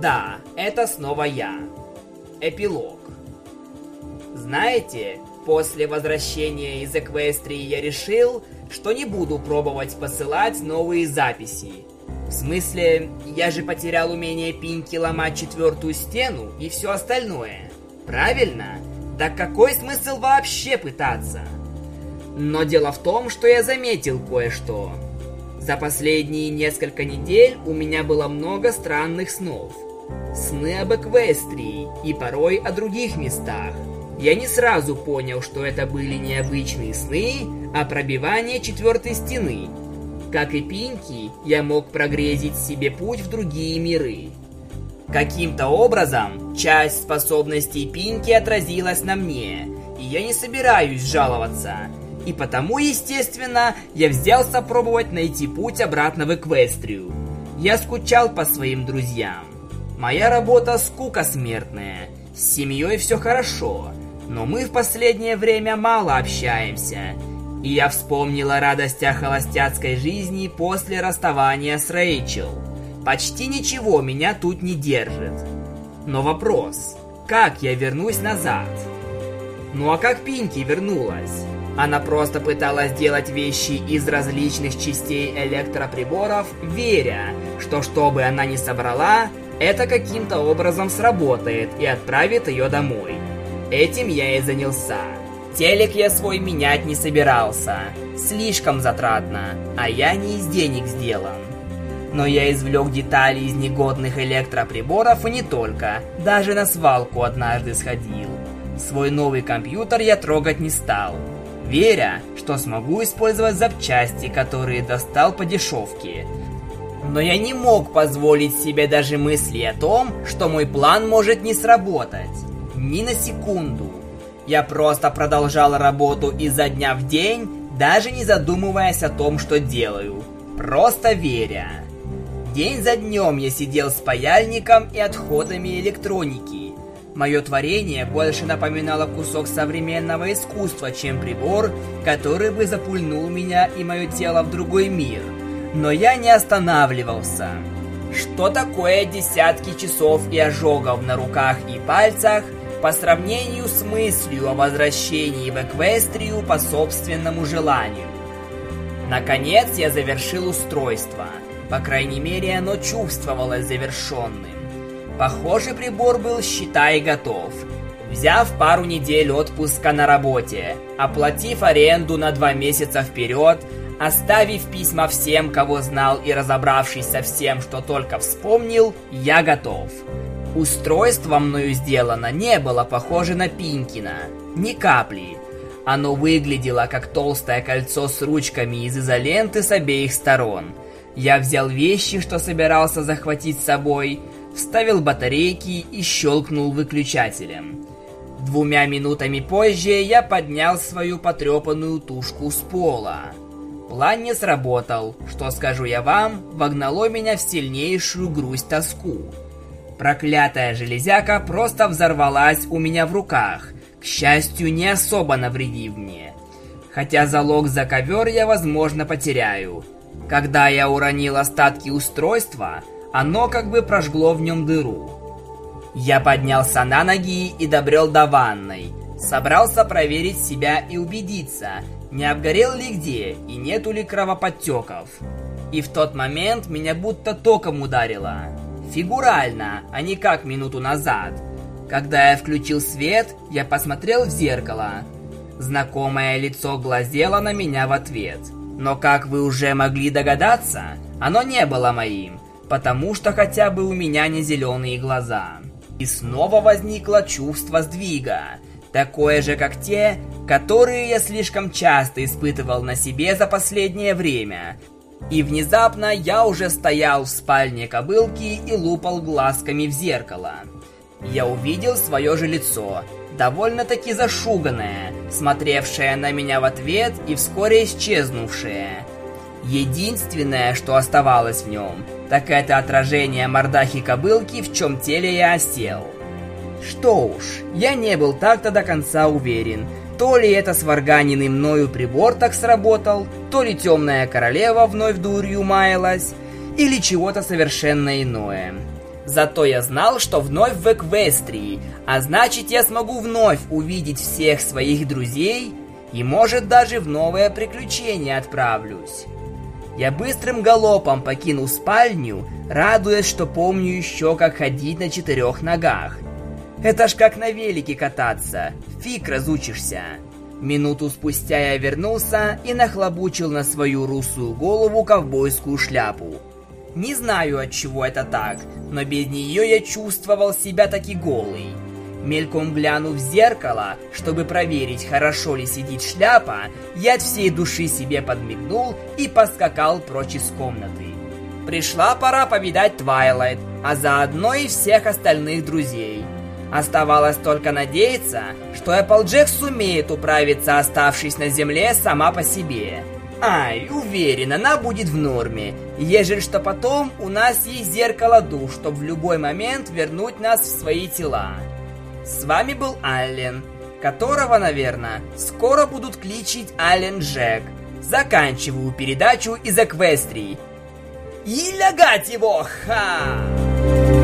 Да, это снова я. Эпилог. Знаете, после возвращения из Эквестрии я решил, что не буду пробовать посылать новые записи. В смысле, я же потерял умение Пинки ломать четвертую стену и все остальное. Правильно? Так какой смысл вообще пытаться? Но дело в том, что я заметил кое-что. За последние несколько недель у меня было много странных снов. Сны об Эквестрии и порой о других местах. Я не сразу понял, что это были необычные сны, а пробивание четвертой стены. Как и Пинки, я мог прогрезить себе путь в другие миры. Каким-то образом часть способностей Пинки отразилась на мне, и я не собираюсь жаловаться. И потому, естественно, я взялся пробовать найти путь обратно в Эквестрию. Я скучал по своим друзьям. Моя работа скука смертная. С семьей все хорошо, но мы в последнее время мало общаемся. И я вспомнил о радостях холостяцкой жизни после расставания с Рэйчел. Почти ничего меня тут не держит. Но вопрос, как я вернусь назад? Ну а как Пинки вернулась? Она просто пыталась делать вещи из различных частей электроприборов, веря, что что бы она ни собрала, это каким-то образом сработает и отправит ее домой. Этим я и занялся. Телек я свой менять не собирался. Слишком затратно, а я не из денег сделан. Но я извлек детали из негодных электроприборов и не только. Даже на свалку однажды сходил. Свой новый компьютер я трогать не стал веря, что смогу использовать запчасти, которые достал по дешевке. Но я не мог позволить себе даже мысли о том, что мой план может не сработать. Ни на секунду. Я просто продолжал работу изо дня в день, даже не задумываясь о том, что делаю. Просто веря. День за днем я сидел с паяльником и отходами электроники, Мое творение больше напоминало кусок современного искусства, чем прибор, который бы запульнул меня и мое тело в другой мир. Но я не останавливался. Что такое десятки часов и ожогов на руках и пальцах по сравнению с мыслью о возвращении в Эквестрию по собственному желанию? Наконец я завершил устройство. По крайней мере, оно чувствовалось завершенным. Похоже, прибор был считай готов. Взяв пару недель отпуска на работе, оплатив аренду на два месяца вперед, оставив письма всем, кого знал и разобравшись со всем, что только вспомнил, я готов. Устройство мною сделано не было похоже на Пинкина. Ни капли. Оно выглядело как толстое кольцо с ручками из изоленты с обеих сторон. Я взял вещи, что собирался захватить с собой, вставил батарейки и щелкнул выключателем. Двумя минутами позже я поднял свою потрепанную тушку с пола. План не сработал, что скажу я вам, вогнало меня в сильнейшую грусть-тоску. Проклятая железяка просто взорвалась у меня в руках, к счастью, не особо навредив мне. Хотя залог за ковер я, возможно, потеряю. Когда я уронил остатки устройства, оно как бы прожгло в нем дыру. Я поднялся на ноги и добрел до ванной. Собрался проверить себя и убедиться, не обгорел ли где и нету ли кровоподтеков. И в тот момент меня будто током ударило. Фигурально, а не как минуту назад. Когда я включил свет, я посмотрел в зеркало. Знакомое лицо глазело на меня в ответ. Но как вы уже могли догадаться, оно не было моим потому что хотя бы у меня не зеленые глаза. И снова возникло чувство сдвига, такое же, как те, которые я слишком часто испытывал на себе за последнее время. И внезапно я уже стоял в спальне кобылки и лупал глазками в зеркало. Я увидел свое же лицо, довольно-таки зашуганное, смотревшее на меня в ответ и вскоре исчезнувшее. Единственное, что оставалось в нем, так это отражение мордахи кобылки, в чем теле я осел. Что уж, я не был так-то до конца уверен, то ли это сварганенный мною прибор так сработал, то ли темная королева вновь дурью маялась, или чего-то совершенно иное. Зато я знал, что вновь в Эквестрии, а значит я смогу вновь увидеть всех своих друзей и, может, даже в новое приключение отправлюсь. Я быстрым галопом покинул спальню, радуясь, что помню еще, как ходить на четырех ногах. Это ж как на велике кататься, фиг разучишься. Минуту спустя я вернулся и нахлобучил на свою русую голову ковбойскую шляпу. Не знаю, от чего это так, но без нее я чувствовал себя таки голый. Мельком глянув в зеркало, чтобы проверить, хорошо ли сидит шляпа, я от всей души себе подмигнул и поскакал прочь из комнаты. Пришла пора повидать Твайлайт, а заодно и всех остальных друзей. Оставалось только надеяться, что Эпплджек сумеет управиться, оставшись на земле сама по себе. Ай, уверен, она будет в норме. Ежели что потом, у нас есть зеркало душ, чтобы в любой момент вернуть нас в свои тела. С вами был Аллен, которого, наверное, скоро будут кличить Аллен Джек. Заканчиваю передачу из Эквестрии. И лягать его, ха!